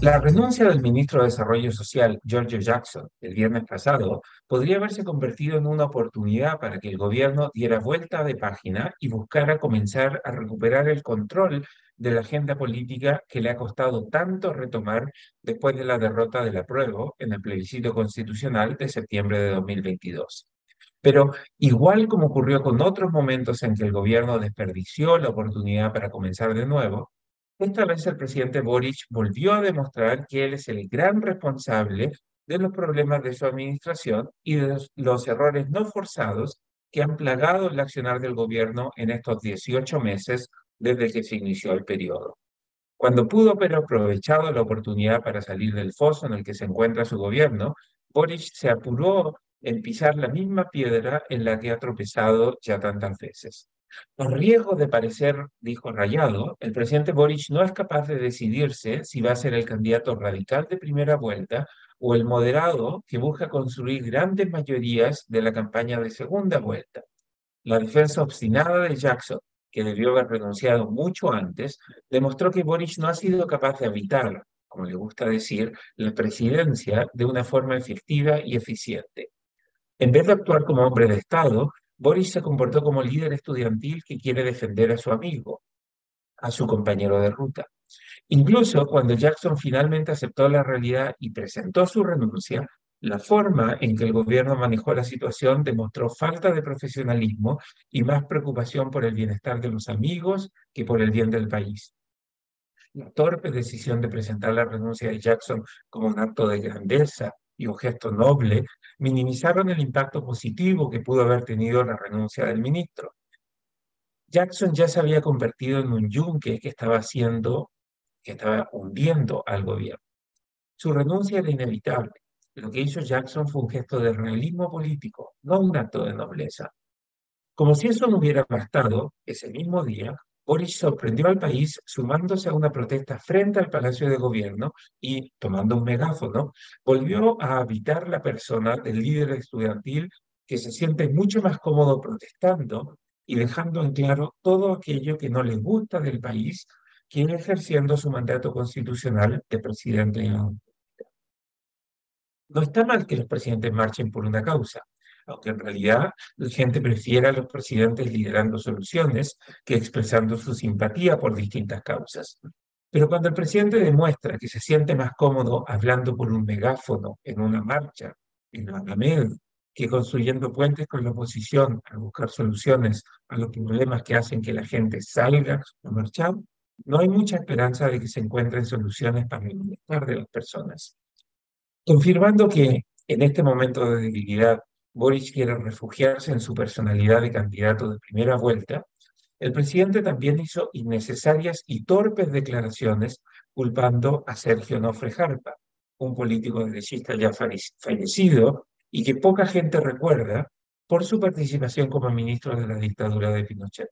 La renuncia del ministro de Desarrollo Social, Giorgio Jackson, el viernes pasado, podría haberse convertido en una oportunidad para que el gobierno diera vuelta de página y buscara comenzar a recuperar el control de la agenda política que le ha costado tanto retomar después de la derrota del apruebo en el plebiscito constitucional de septiembre de 2022. Pero igual como ocurrió con otros momentos en que el gobierno desperdició la oportunidad para comenzar de nuevo, esta vez el presidente Boric volvió a demostrar que él es el gran responsable de los problemas de su administración y de los errores no forzados que han plagado el accionar del gobierno en estos 18 meses desde que se inició el periodo. Cuando pudo haber aprovechado la oportunidad para salir del foso en el que se encuentra su gobierno, Boric se apuró en pisar la misma piedra en la que ha tropezado ya tantas veces. Por riesgo de parecer, dijo Rayado, el presidente Boric no es capaz de decidirse si va a ser el candidato radical de primera vuelta o el moderado que busca construir grandes mayorías de la campaña de segunda vuelta. La defensa obstinada de Jackson, que debió haber renunciado mucho antes, demostró que Boric no ha sido capaz de evitar, como le gusta decir, la presidencia de una forma efectiva y eficiente. En vez de actuar como hombre de Estado, Boris se comportó como líder estudiantil que quiere defender a su amigo, a su compañero de ruta. Incluso cuando Jackson finalmente aceptó la realidad y presentó su renuncia, la forma en que el gobierno manejó la situación demostró falta de profesionalismo y más preocupación por el bienestar de los amigos que por el bien del país. La torpe decisión de presentar la renuncia de Jackson como un acto de grandeza y un gesto noble minimizaron el impacto positivo que pudo haber tenido la renuncia del ministro. Jackson ya se había convertido en un yunque que estaba haciendo, que estaba hundiendo al gobierno. Su renuncia era inevitable. Lo que hizo Jackson fue un gesto de realismo político, no un acto de nobleza. Como si eso no hubiera bastado, ese mismo día, Boris sorprendió al país sumándose a una protesta frente al Palacio de Gobierno y, tomando un megáfono, volvió a habitar la persona del líder estudiantil que se siente mucho más cómodo protestando y dejando en claro todo aquello que no le gusta del país, quien ejerciendo su mandato constitucional de presidente. No está mal que los presidentes marchen por una causa, aunque en realidad la gente prefiere a los presidentes liderando soluciones que expresando su simpatía por distintas causas. Pero cuando el presidente demuestra que se siente más cómodo hablando por un megáfono en una marcha, en la Alameda, que construyendo puentes con la oposición a buscar soluciones a los problemas que hacen que la gente salga a marchar, no hay mucha esperanza de que se encuentren soluciones para el bienestar de las personas. Confirmando que en este momento de debilidad Boris quiere refugiarse en su personalidad de candidato de primera vuelta, el presidente también hizo innecesarias y torpes declaraciones culpando a Sergio Nofre Jarpa, un político derechista ya fallecido y que poca gente recuerda por su participación como ministro de la dictadura de Pinochet.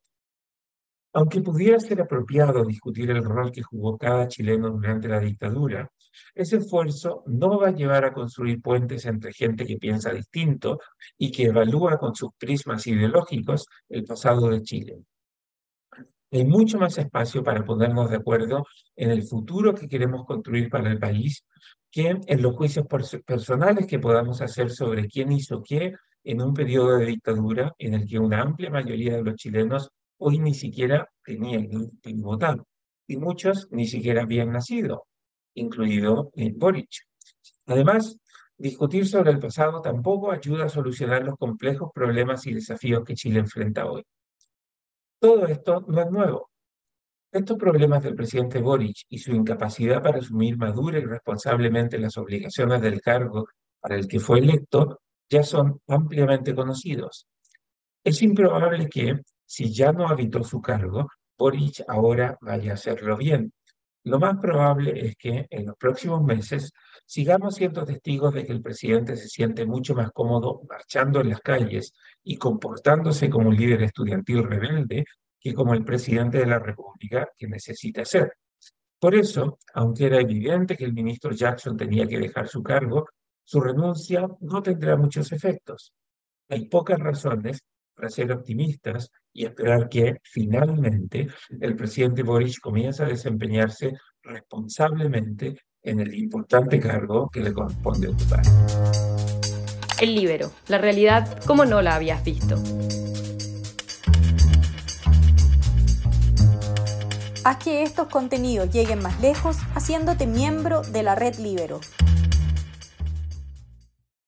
Aunque pudiera ser apropiado discutir el rol que jugó cada chileno durante la dictadura, ese esfuerzo no va a llevar a construir puentes entre gente que piensa distinto y que evalúa con sus prismas ideológicos el pasado de Chile. Hay mucho más espacio para ponernos de acuerdo en el futuro que queremos construir para el país que en los juicios personales que podamos hacer sobre quién hizo qué en un periodo de dictadura en el que una amplia mayoría de los chilenos hoy ni siquiera tenían que votar y muchos ni siquiera habían nacido, incluido Boric. Además, discutir sobre el pasado tampoco ayuda a solucionar los complejos problemas y desafíos que Chile enfrenta hoy. Todo esto no es nuevo. Estos problemas del presidente Boric y su incapacidad para asumir madura y responsablemente las obligaciones del cargo para el que fue electo ya son ampliamente conocidos. Es improbable que, si ya no habitó su cargo, Boric ahora vaya a hacerlo bien. Lo más probable es que en los próximos meses sigamos siendo testigos de que el presidente se siente mucho más cómodo marchando en las calles y comportándose como un líder estudiantil rebelde que como el presidente de la República que necesita ser. Por eso, aunque era evidente que el ministro Jackson tenía que dejar su cargo, su renuncia no tendrá muchos efectos. Hay pocas razones para ser optimistas y esperar que finalmente el presidente Boris comience a desempeñarse responsablemente en el importante cargo que le corresponde ocupar. El libero, la realidad como no la habías visto. Haz que estos contenidos lleguen más lejos haciéndote miembro de la red Libero.